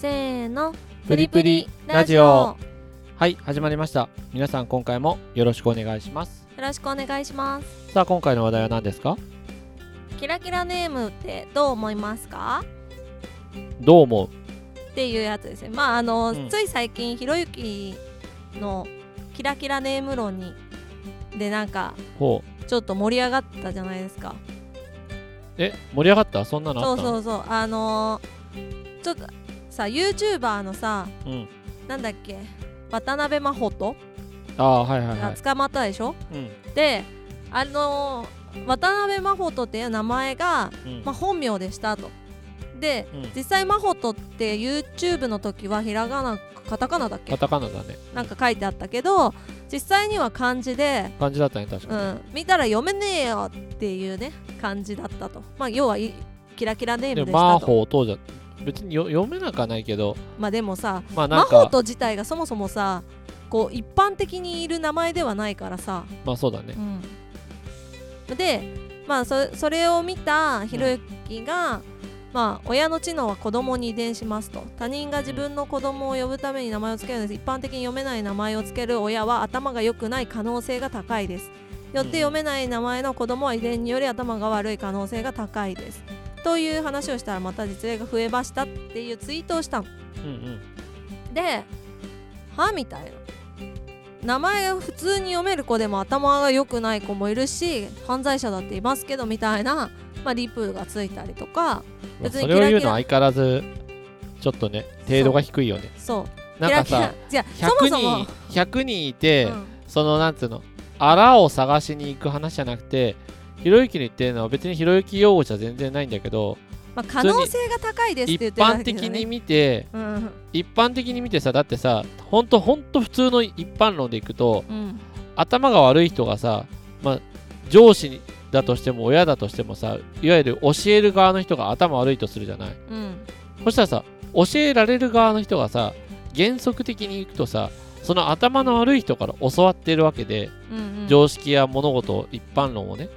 せーの。プリプリラジオ。はい始まりました。皆さん今回もよろしくお願いします。よろしくお願いします。さあ今回の話題は何ですか？キラキラネームってどう思いますか？どう思う？っていうやつですね。まああの、うん。つい最近ひろゆきのキラキラネーム論にでなんかほう。ちょっと盛り上がったじゃないですか。え盛り上がった？そんなのあそうったの？そうそう。あのーちょっとさ YouTuber のさうん。なんだっけ渡辺真帆ああはいはいはい。が捕まったでしょ、うん。であのー渡辺真帆っていう名前が、うん。まあ、本名でしたと。でうん。実際真帆って YouTube の時はひらがなカタカナだっけ？カタカナだね。なんか書いてあったけど実際には漢字で、感じだったね確うかに、ん、見たら読めねえよっていうね漢字だったと。まあ要はいキラキラネームでしたと。ホーとじゃ別によ読めなくはないけど。まあでもさまあなん真帆かと自体がそもそもさこう一般的にいる名前ではないからさ、まあそうだね。うん、でまあそそれを見たひろゆきが、まあ親の知能は子供に遺伝しますと。他人が自分の子供を呼ぶために名前を付けるんです。一般的に読めない名前を付ける親は頭が良くない可能性が高いです。よって読めない名前の子供は遺伝により頭が悪い可能性が高いですという話をしたらまた実例が増えましたっていうツイートをしたの。うんうんではみたいな。名前を普通に読める子でも頭が良くない子もいるし犯罪者だっていますけどみたいな、まあ、リプがついたりとかまあ別にそれを言うキラキラ。のは相変わらずちょっとね程度が低いよね。そう。なんかキラさキラ。じゃあそも100そも。人100人いて、うん。そのなんつうのあらを探しに行く話じゃなくてひろゆきの言ってるのは別にひろゆき用語じゃ全然ないんだけどまあ、可能性が高いですって一言ってるだ般けだよね的に見てうん一般的に見てさだってさほんとほんと普通の一般論でいくとうん。頭が悪い人がさ、まあ、上司だとしても親だとしてもさいわゆる教える側の人が頭悪いとするじゃない。うん。そしたらさ教えられる側の人がさ原則的にいくとさその頭の悪い人から教わってるわけで、うんうん。常識や物事一般論をね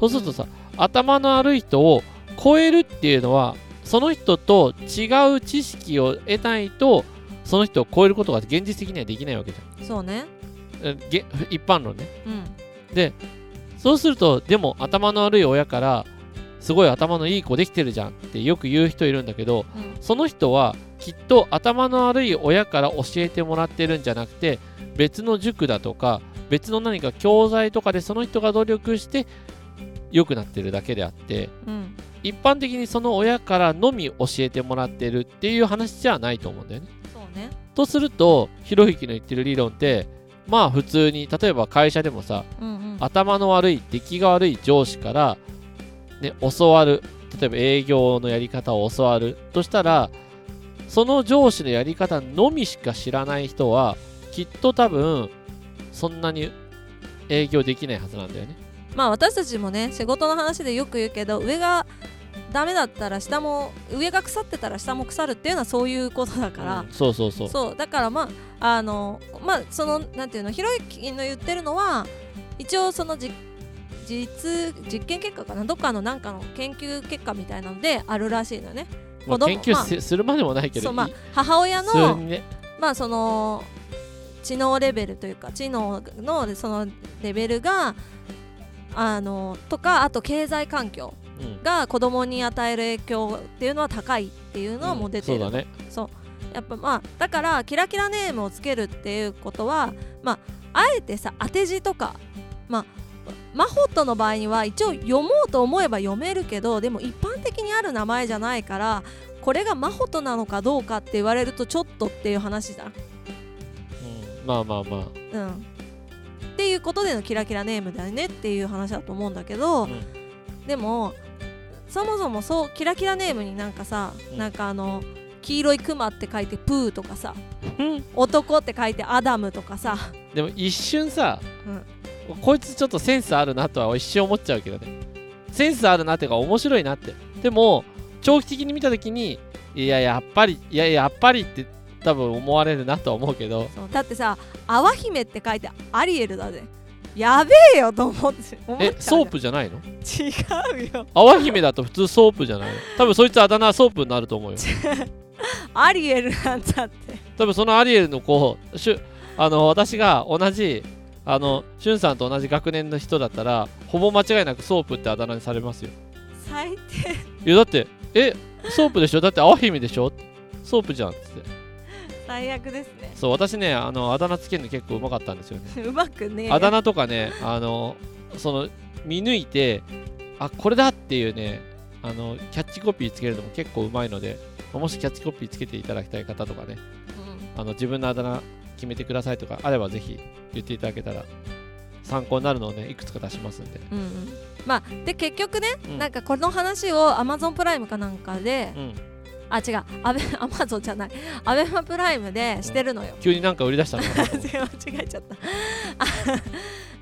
そうするとさ、頭の悪い人を超えるっていうのはその人と違う知識を得ないとその人を超えることが現実的にはできないわけじそうね。ゃんえげ一般論ね。うん。でそうするとでも頭の悪い親からすごい頭のいい子できてるじゃんってよく言う人いるんだけどうん。その人はきっと頭の悪い親から教えてもらってるんじゃなくて別の塾だとか別の何か教材とかでその人が努力して良くなってるだけであってうん一般的にその親からのみ教えてもらってるっていう話じゃないと思うんだよね。そうねとするとひろゆきの言ってる理論ってまあ普通に例えば会社でもさうんうん頭の悪い出来が悪い上司から、ね、教わる例えば営業のやり方を教わるとしたらその上司のやり方のみしか知らない人はきっと多分そんなに営業できないはずなんだよね。まあ私たちもね仕事の話でよく言うけど上がダメだったら下も上が腐ってたら下も腐るっていうのはそういうことだから、うんそうそうそう。そうだからまああのまあそのなんていうのひろゆきの言ってるのは一応そのじ実実験結果かな？どっかのなんかの研究結果みたいなのであるらしいのよね。まあ、子供研究まあせするまでもないけど、そうまあい母親のにね、まあその知能レベルというか知能のそのレベルがあのとかあと経済環境うんが子供に与える影響っていうのは高いっていうのはもう出てる、そうだね。やっぱまあだからキラキラネームをつけるっていうことはまああえてさ当て字とかまあマホットの場合には一応読もうと思えば読めるけどでも一般的にある名前じゃないからこれがマホトなのかどうかって言われるとちょっとっていう話じゃん。うん、まあまあまあ。うん、っていうことでのキラキラネームだよねっていう話だと思うんだけど、うん。でもそもそもそうキラキラネームになんかさ、うん。なんかあの黄色いクマって書いてプーとかさうん。男って書いてアダムとかさ、でも一瞬さ、うん。こいつちょっとセンスあるなとは一瞬思っちゃうけどね。センスあるなっていうか面白いなって。でも長期的に見た時にいややっぱりいややっぱりって多分思われるなとは思うけど。だってさ「泡姫」って書いてアリエルだぜ。やべえよと思ってえソープじゃないの？違うよ。泡姫だと普通ソープじゃないの？多分そいつあだ名はソープになると思うよ。アリエルなんだって。多分そのアリエルの子しゅあの私が同じあのしゅんさんと同じ学年の人だったらほぼ間違いなくソープってあだ名にされますよ。最低。いやだってえソープでしょ？だって青姫でしょ？ソープじゃんっつって最悪ですね。そう私ねあのあだ名つけるの結構うまかったんですよね。うまくねあだ名とかねあのその見抜いてあこれだっていうねあのキャッチコピーつけるのも結構うまいのでもしキャッチコピーつけていただきたい方とかねあの自分のあだ名決めてくださいとかあればぜひ言っていただけたら参考になるのをねいくつか出しますんで。うん、うんうん、まあで結局ね、うん。なんかこの話を Amazon プライムかなんかでうんあ違う。アベ Amazon じゃない。アベマプライムでしてるのよ、急になんか売り出したの？間違えちゃった。あ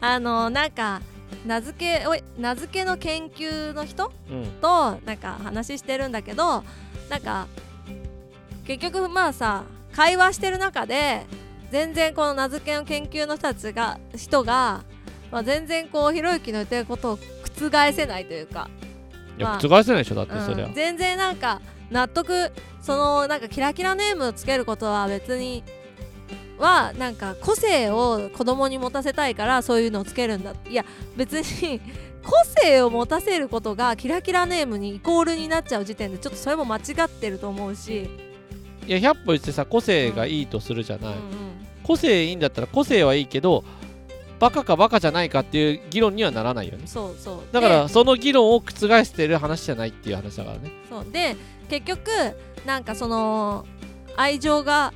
あのなんか名付けおい名付けの研究の人うん。となんか話してるんだけどなんか結局まあさ会話してる中で全然この名付けの研究の人たちが人が、まあ、全然こうひろゆきの言ってることを覆せないというか、いやまあ覆せないでしょだってそりゃ、うん。全然なんか納得そのなんかキラキラネームをつけることは別にはなんか個性を子供に持たせたいからそういうのをつけるんだいや別に個性を持たせることがキラキラネームにイコールになっちゃう時点でちょっとそれも間違ってると思うし、いや100歩言ってさ個性がいいとするじゃない、うん個性いいんだったら個性はいいけどバカかバカじゃないかっていう議論にはならないよね。うん、そうそう。だからでその議論を覆してる話じゃないっていう話だからね。そう。で結局なんかその愛情が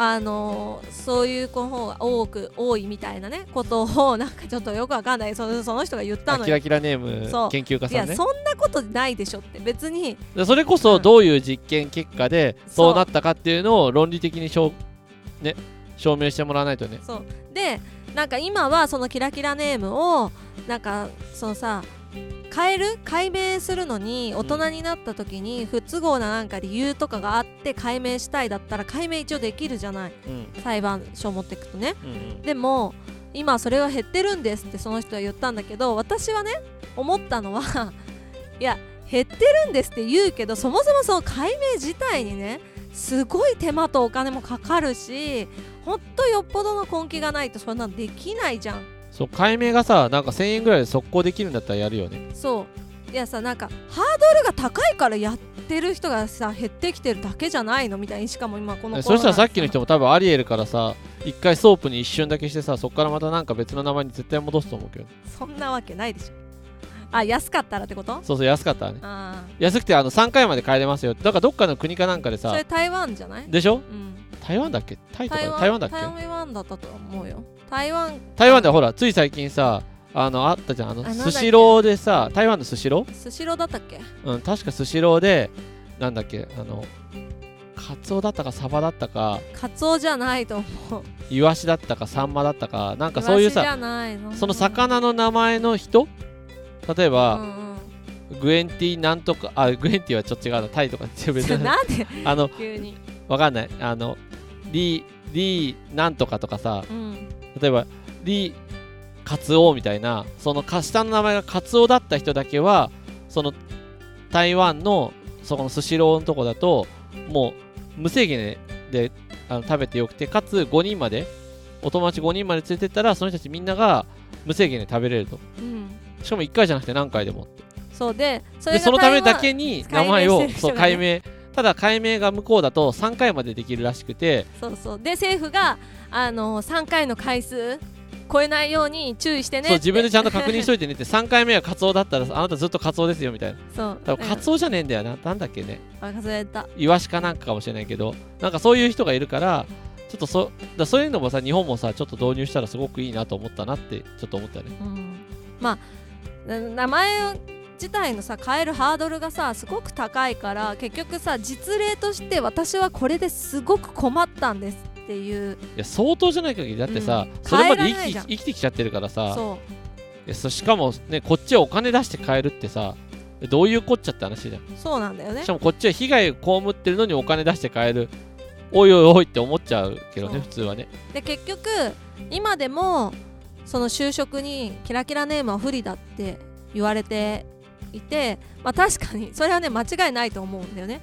あのそういう子の方が多く多いみたいなねことをなんかちょっとよくわかんない。そのその人が言ったのキラキラネーム研究家いやさんね。そんなことないでしょって別に。でそれこうん。そどういう実験結果でそう。そうなったかっていうのを論理的に証,、ね、証明してもらわないとね。そう。でなんか今はそのキラキラネームをなんかそのさ変える？解明するのに大人になった時に不都合ななんか理由とかがあって解明したいだったら解明一応できるじゃない。うん。裁判所持ってくとね。うんうん。でも今それは減ってるんですってその人は言ったんだけど私はね思ったのは いや減ってるんですって言うけどそもそもその解明自体にねすごい手間とお金もかかるしほんとよっぽどの根気がないとそんなのできないじゃんそう解明がさなんか1000円ぐらいで速攻できるんだったらやるよね。そう。いやさなんかハードルが高いからやってる人がさ減ってきてるだけじゃないのみたいにしかも今このそしたらさっきの人も多分アリエルからさ一回ソープに一瞬だけしてさそっからまたなんか別の名前に絶対戻すと思うけど。そんなわけないでしょあ安かったらってこと？そうそう安かったらね。あ安くてあの3回まで変えれますよ。だからどっかの国かなんかでさあそれ台湾じゃない？でしょ？うん。台湾だっけ？タイとか台湾台湾だっけ？台湾だったと思うよ。台湾。台湾でほらつい最近さあのあったじゃん。あのスシローでさ台湾のスシロー？スシローだったっけ？うん確かスシローでなんだっけ？あのカツオだったかサバだったかカツオじゃないと思う。イワシだったかサンマだったかなんかそういうさその魚の名前の人例えうば、んうん。グエンティなんとかあグエンティはちょっと違うなタイとかって別に なんで？あの急に。わかんない。あのリーリーなんとかとかさうん。例えばリーカツオみたいなそのか下の名前がカツオだった人だけはその台湾のそこのスシローのとこだともう無制限でであの食べてよくてかつ5人までお友達5人まで連れてったらその人たちみんなが無制限で食べれると。うんしかも1回じゃなくて何回でもって。そうでそでがそのためだけに名前をそう解明。ただ解明が向こうだと3回までできるらしくて。そうそう。で政府があの3回の回数超えないように注意してねそう自分でちゃんと確確認しといてねって。3回目はカツオだったらあなたずっとカツオですよみたいな。そう。多分カツオじゃねえんだよな。なんだっけね。あ忘れた。イワシかなんかかもしれないけど。なんかそういう人がいるからちょっとそだそういうのもさ日本もさちょっと導入したらすごくいいなと思ったなってちょっと思ったね。うん。まあな名前自体のさ変えるハードルがさすごく高いから結局さ実例として私はこれですごく困ったんですっていう。いや相当じゃない限りだってさ、うん。それまで生き生きてきちゃってるからさそしかもねこっちはお金出して買えるってさどういうこっちゃって話じゃん。うそうなんだよね。しかもこっちは被害を被ってるのにお金出して買える。おいおいおいって思っちゃうけどね普通はね。で結局今でもその就職にキラキラネームは不利だって言われていてまあ確かに それはね間違いないと思うんだよね。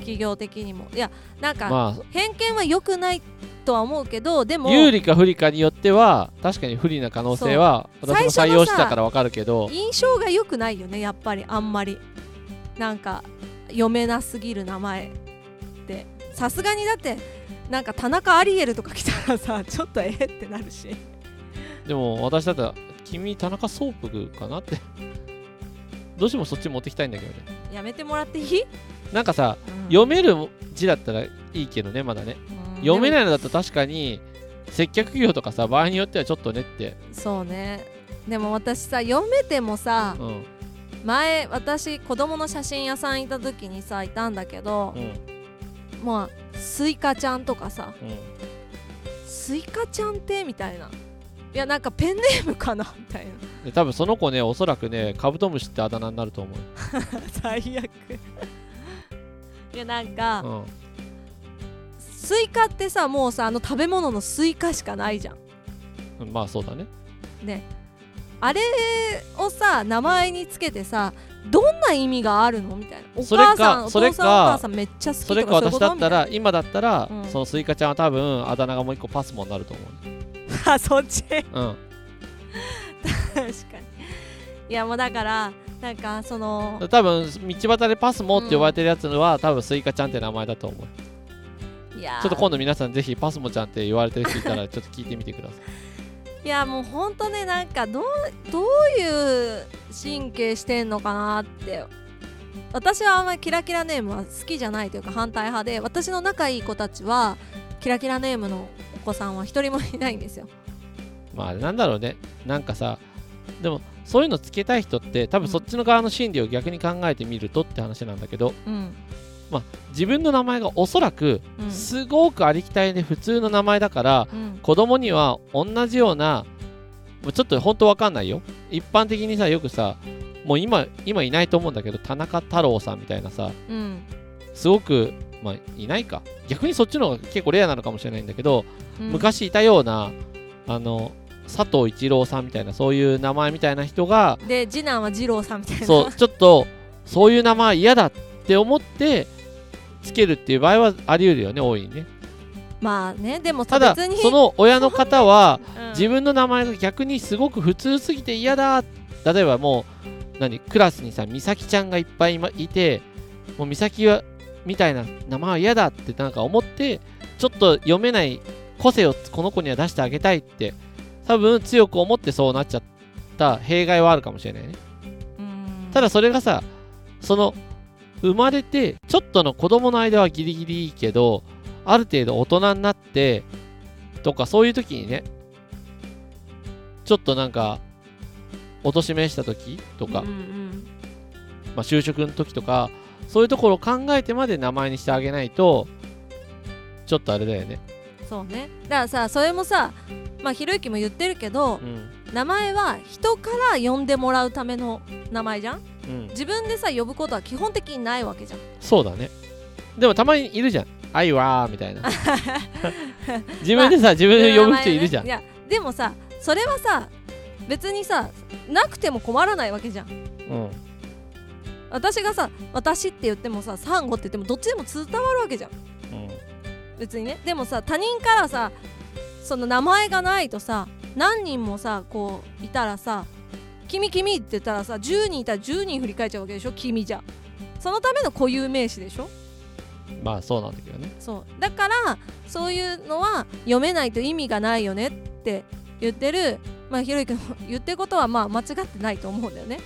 企業的にも。いやなんか、まあ偏見は良くないとは思うけどでも有利か不利かによっては確かに不利な可能性は私も採用してたから分かるけど。印象が良くないよねやっぱりあんまり。なんか読めなすぎる名前って。さすがにだってなんか田中アリエルとか来たらさちょっとえってなるしでも私だったら君田中ソープかなって。どうしてもそっち持ってきたいんだけどね。やめてもらっていい、なんかさうん。読める字だったらいいけどねまだね。うん。読めないでのだと確かに接客業とかさ場合によってはちょっとねって。もそうね。でも私さ読めてもさうん。前私子供の写真屋さんいた時にさいたんだけどう、ん。まあスイカちゃんとかさうん。スイカちゃんって？みたいないやなんかペンネームかなみたいな。で多分その子ねおそらくねカブトムシってあだ名になると思う。最悪。いやなんか、うん。スイカってさもうさあの食べ物のスイカしかないじゃん。うんまあそうだね。ね。あれをさ名前につけてさどんな意味があるのみたいな。お母さんおそれか父さんお母さんめっちゃ好きそれかとかそういうこと私だったら今だったら、うん。そのスイカちゃんは多分あだ名がもう一個パスモになると思う、あそっち？確かうん、に。いやもうだからなんかその多分道端でパスモって呼ばれてるやつのは、多分スイカちゃんって名前だと思う。いやちょっと今度皆さんぜひパスモちゃんって言われてる人いたらちょっと聞いてみてください。いやもうほんとねなんかどうどういう神経してんのかなって。私はあんまりキラキラネームは好きじゃないというか反対派で私の仲いい子たちはキラキラネームのお子さんは一人もいないんですよ。まあなんだろうね。なんかさでもそういうのつけたい人って多分そっちの側の心理を逆に考えてみるとって話なんだけどうん。自分の名前がおそらくうん。すごくありきたりで普通の名前だからうん。子供には同じようなちょっと本当わかんないよ。一般的にさよくさもう今今いないと思うんだけど田中太郎さんみたいなさうんすごくまあいないか。逆にそっちの方が結構レアなのかもしれないんだけど、うん。昔いたようなあの佐藤一郎さんみたいなそういう名前みたいな人がで次男は二郎さんみたいな。そうちょっとそういう名前嫌だって思ってつけるっていう場合はあり得るよね大いにね。まあねでもただその親の方は うん。自分の名前が逆にすごく普通すぎて嫌だ。例えばもう何クラスにさ美咲ちゃんがいっぱいいてもう美咲はみたいな名前は嫌だってなんか思ってちょっと読めない個性をこの子には出してあげたいって多分強く思ってそうなっちゃった弊害はあるかもしれないね。うん。ただそれがさその生まれてちょっとの子供の間はギリギリいいけどある程度大人になってとかそういう時にねちょっとなんかお年めした時とか、うんうん。まあ、就職の時とかそういうところを考えてまで名前にしてあげないとちょっとあれだよね。そうね。だからさそれもさまあひろゆきも言ってるけどうん。名前は人から呼んでもらうための名前じゃん？うん。自分でさ呼ぶことは基本的にないわけじゃん。そうだね。でもたまにいるじゃん「愛は」みたいな。自分でさ自分で呼ぶ人いるじゃん、いやでもさそれはさ別にさなくても困らないわけじゃん。うん私がさ私って言ってもさサンゴって言ってもどっちでも伝わるわけじゃん。うん別にね。でもさ他人からさその名前がないとさ何人もさこういたらさ「君君」って言ったらさ10人いたら10人振り返っちゃうわけでしょ？君じゃ。そのための固有名詞でしょ？まあそうなんだけどね。そう。だからそういうのは読めないと意味がないよねって言ってるまあひろゆきの言ってることはまあ間違ってないと思うんだよね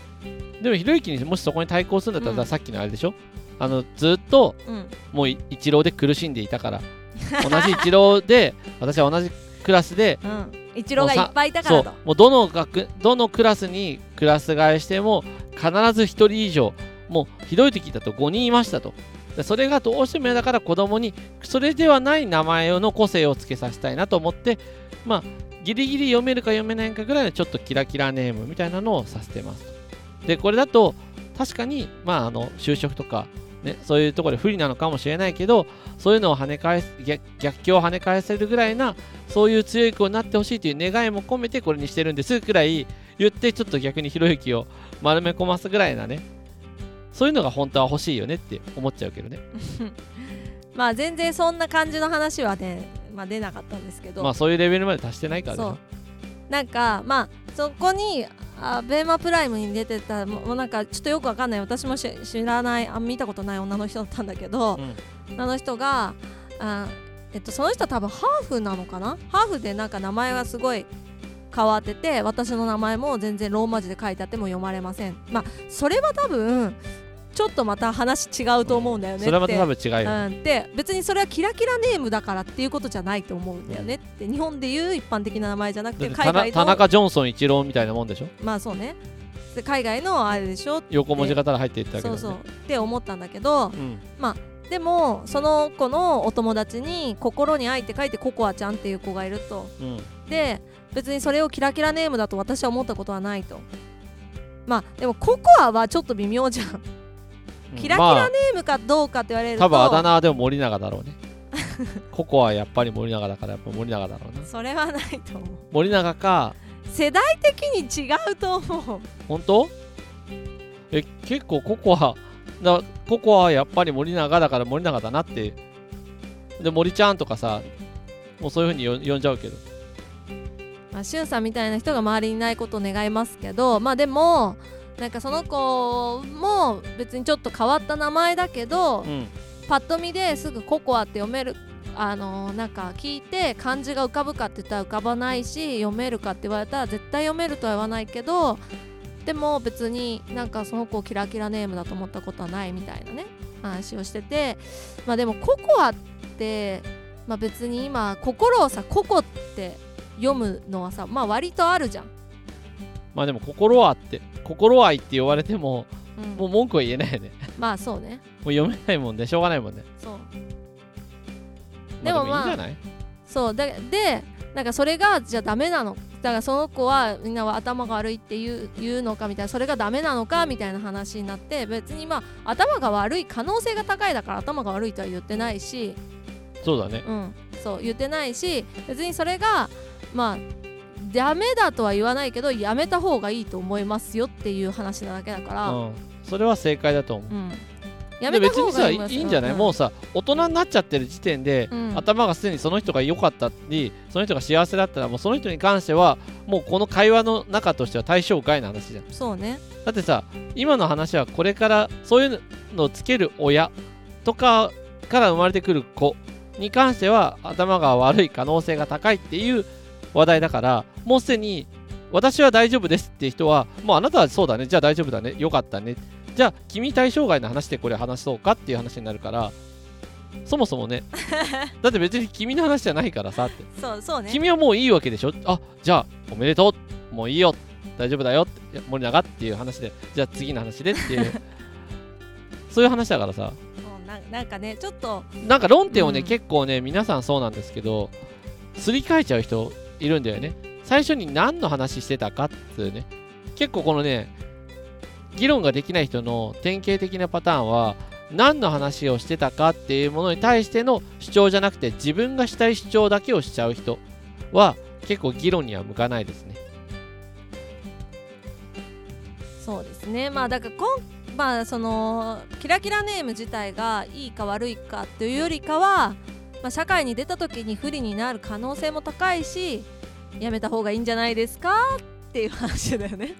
でもひろゆきにもしそこに対抗するんだったら、うん。さっきのあれでしょ？あのずっとうん。もうい一郎で苦しんでいたから。同じ一郎で私は同じクラスでうん。一郎がいっぱいいたかそう。らともうどの学どのクラスにクラス替えしても必ず1人以上もうひどい時だと5人いましたと。でそれがどうしても嫌だから子供にそれではない名前の個性をつけさせたいなと思ってまあギリギリ読めるか読めないかぐらいのちょっとキラキラネームみたいなのをさせてます。とでこれだと確かにまああの就職とかね、そういうところで不利なのかもしれないけどそういうのを跳ね返す逆逆境を跳ね返せるぐらいなそういう強い子になってほしいという願いも込めてこれにしてるんですくらい言ってちょっと逆にひろゆきを丸め込ますぐらいなね。そういうのが本当は欲しいよねって思っちゃうけどね。まあ全然そんな感じの話はね、まあ、出なかったんですけど、まあそういうレベルまで達してないからでしょ。そう。なんかまあそこにあベーマプライムに出てたももうなんかちょっとよくわかんない。私もし知らないあ見たことない女の人だったんだけど、うん。あの人があ、えっと、その人は多分ハーフなのかな？ハーフでなんか名前はすごい変わってて私の名前も全然ローマ字で書いてあっても読まれません。まあそれは多分ちょっとまた話違うと思うんだよねそれはまた多分違うよ、うん、で別にそれはキラキラネームだからっていうことじゃないと思うんだよねって日本でいう一般的な名前じゃなくて海外の田中ジョンソン一郎みたいなもんでしょ？まあそうね。で海外のあれでしょ横文字型で入っていったわけだそうそう。って思ったんだけどうん。でもその子のお友達に「心に愛」って書いてココアちゃんっていう子がいると。うん。で別にそれをキラキラネームだと私は思ったことはないと。まあでもココアはちょっと微妙じゃんキラキまあラネームかどうかって言われると、多分あだ名はでも森永だろうね。ココはやっぱり森永だからやっぱ森永だろうな。それはないと思う。森永か。世代的に違うと思う。本当？え結構ココアだココアはやっぱり森永だから森永だなって。で森ちゃんとかさもうそういう風によ呼んじゃうけど。まあ、しゅんさんみたいな人が周りにいないことを願いますけどまあでもなんかその子も別にちょっと変わった名前だけど、うんパッと見ですぐココアって読めるあのーなんか聞いて漢字が浮かぶかって言ったら浮かばないし読めるかって言われたら絶対読めるとは言わないけどでも別になんかその子をキラキラネームだと思ったことはないみたいなね話をしててまあでもココアって、まあ、別に今心をさココって読むのはさまあ割とあるじゃん。まあでも心はって心愛って言われてもうん。もう文句は言えないよね。まあそうね。もう読めないもんね。しょうがないもんね。そう。まあでもまあそう。ででなんかそれがじゃあダメなの？だからその子はみんなは頭が悪いって言う言うのかみたいな。それがダメなのかみたいな話になって別にまあ頭が悪い可能性が高いだから頭が悪いとは言ってないし。そうだね。うん。そう言ってないし別にそれがまあダメだとは言わないけどやめた方がいいと思いますよっていう話なだけだから、うん。うんそれは正解だと思う。やめた方で別にさいがいいますいんじゃない、うもうさ大人になっちゃってる時点で、うん。頭がすでにその人が良かったりその人が幸せだったらもうその人に関してはもうこの会話の中としては対象外の話じゃん。そうね。だってさ今の話はこれからそういうのをつける親とかから生まれてくる子に関しては頭が悪い可能性が高いっていう話題だからもうすでに私は大丈夫ですって人はもうあなたはそうだね。じゃあ大丈夫だね。よかったね。じゃあ君対象外の話でこれ話そうかっていう話になるからそもそもね。だって別に君の話じゃないからさって。そうそうね。君はもういいわけでしょ？あじゃあおめでとう。もういいよ。大丈夫だよ。って森永っていう話で。じゃあ次の話でっていう。そういう話だからさ。ななんかねちょっとなんか論点をね、うん。結構ね皆さんそうなんですけどすり替えちゃう人いるんだよね。最初に何の話してたかっていうね。結構このね議論ができない人の典型的なパターンは何の話をしてたかっていうものに対しての主張じゃなくて自分がしたい主張だけをしちゃう人は結構議論には向かないですね。そうですね。まあだからこんまあそのキラキラネーム自体がいいか悪いかというよりかは、まあ、社会に出た時に不利になる可能性も高いしやめた方がいいんじゃないですかっていう話だよね。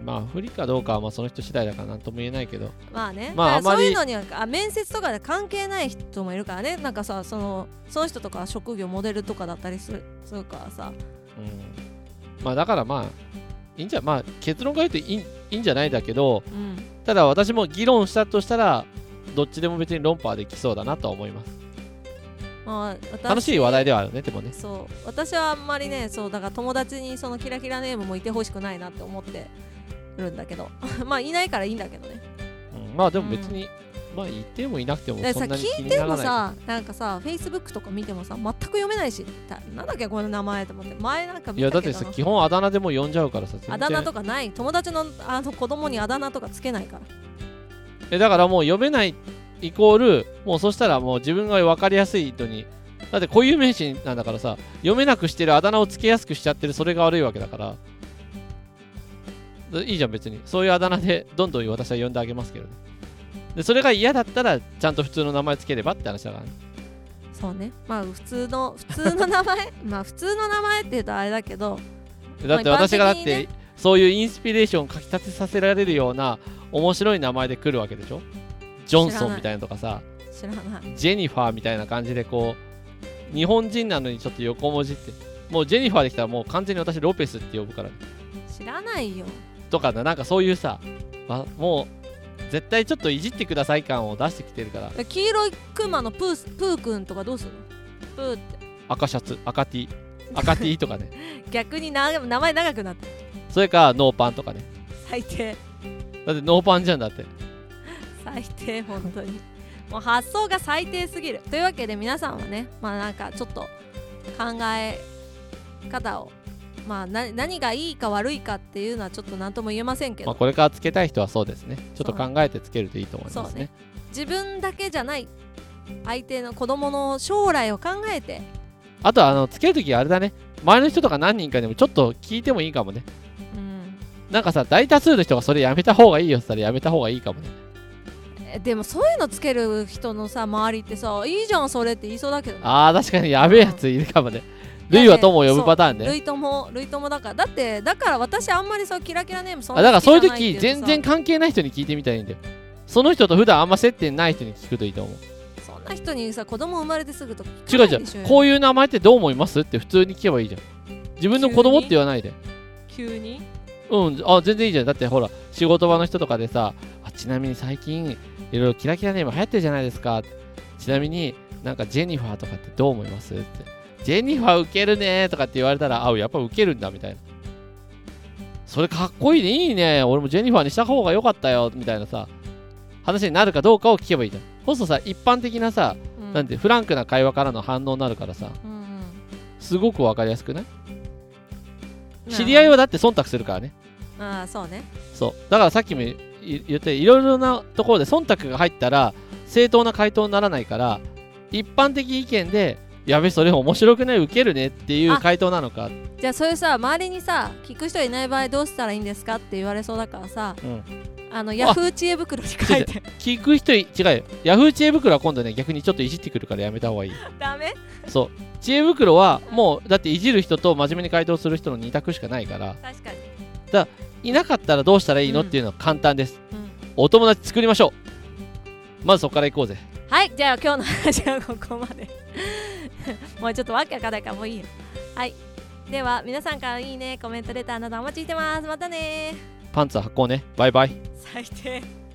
うんまあ不利かどうかはまあその人次第だから何とも言えないけど。まあね、まあそういうのにはあ面接とかで関係ない人もいるからね。なんかさそのその人とかは職業モデルとかだったりするするからさ。うん。まあだからまあいいんじゃまあ結論から言うといいいいんじゃないだけどうん。ただ私も議論したとしたらどっちでも別に論破はできそうだなとは思いますまあ私楽しい話題ではあるねでもね。そう私はあんまりねそうだから友達にそのキラキラネームもいてほしくないなって思ってるんだけど。まあいないからいいんだけどね。うんまあでも別に、まあいてもいなくてもそんなに気聞いてにならない。もさなんかさ Facebook とか見てもさ全く読めないしたなんだっけこの名前と思って。前なんか見いやだってさ基本あだ名でも呼んじゃうからさあだ名とかない。友達のあの子供にあだ名とかつけないから。えだからもう読めないイコールもうそしたらもう自分が分かりやすい人にだって固有名詞なんだからさ読めなくしてるあだ名をつけやすくしちゃってるそれが悪いわけだから。いいじゃん別に。そういうあだ名でどんどん私は呼んであげますけどね。でそれが嫌だったらちゃんと普通の名前つければって話だからね。そうね。まあ普通の普通の名前 まあ普通の名前って言うとあれだけどだってまあ私がだってそういうインスピレーションをかき立てさせられるような面白い名前で来るわけでしょ？ジョンソンみたいなのとかさ知らない。ジェニファーみたいな感じでこう日本人なのにちょっと横文字ってもうジェニファーできたらもう完全に私ロペスって呼ぶから。知らないよ。とかななんかそういうさあもう絶対ちょっといじってください感を出してきてるから。黄色いクマのプースプーくんとかどうする？のプーって。赤シャツ赤 T 赤 T とかね。逆にな名前長くなってそれかノーパンとかね。最低。だってノーパンじゃんだって最低本当に。もう発想が最低すぎる。というわけで皆さんはねまあなんかちょっと考え方をまあな何がいいか悪いかっていうのはちょっと何とも言えませんけど、まあ、これからつけたい人はそうですね。ちょっと考えてつけるといいと思いますね。ね。自分だけじゃない相手の子供の将来を考えて。あとはあのつけるときあれだね。周りの人とか何人かでもちょっと聞いてもいいかもね。うん。なんかさ大多数の人がそれやめた方がいいよって言ったらやめた方がいいかもね。えでもそういうのつける人のさ周りってさいいじゃんそれって言いそうだけどね。あー確かにやべえやついるかもね。ルイは友を呼ぶパターンね。類友類友だから。だってだから私あんまりそうキラキラネームそんあだからそういう時全然関係ない人に聞いてみたらいいんだよ。その人と普段あんま接点ない人に聞くといいと思う。そんな人にさ子供生まれてすぐとか違う違う。こういう名前ってどう思いますって普通に聞けばいいじゃん。自分の子供って言わないで。急に？うんあ全然いいじゃん。だってほら仕事場の人とかでさあちなみに最近いろいろキラキラネーム流行ってるじゃないですか。ちなみになんかジェニファーとかってどう思います？って。ジェニファーウケるねとかって言われたらあやっぱウケるんだみたいな。それかっこいいねいいね。俺もジェニファーにした方が良かったよみたいなさ話になるかどうかを聞けばいいじゃん。そうするとさ一般的なさうん。なんてフランクな会話からの反応になるからさうんうん。すごくわかりやすくない？知り合いはだって忖度するからね。ああそうね。そう。だからさっきもい言っていろいろなところで忖度が入ったら正当な回答にならないから一般的意見でやべそれ面白くないウケるねっていうあ回答なのか。じゃあそういうさ周りにさ聞く人いない場合どうしたらいいんですかって言われそうだからさうん。あのヤフー知恵袋に書いて。聞く人い違うよ。ヤフー知恵袋は今度ね逆にちょっといじってくるからやめた方がいい。ダメ？そう。知恵袋はもうだっていじる人と真面目に回答する人の2択しかないから。確かにいなかったらどうしたらいいの、うん。っていうのは簡単です。うん。お友達作りましょう。まずそこから行こうぜ。はいじゃあ今日の話はここまで。もうちょっとわけわかんないからもういいよ。はい。では皆さんからいいねコメントレターなどお待ちしてます。またねパンツは履こうね。バイバイ。最低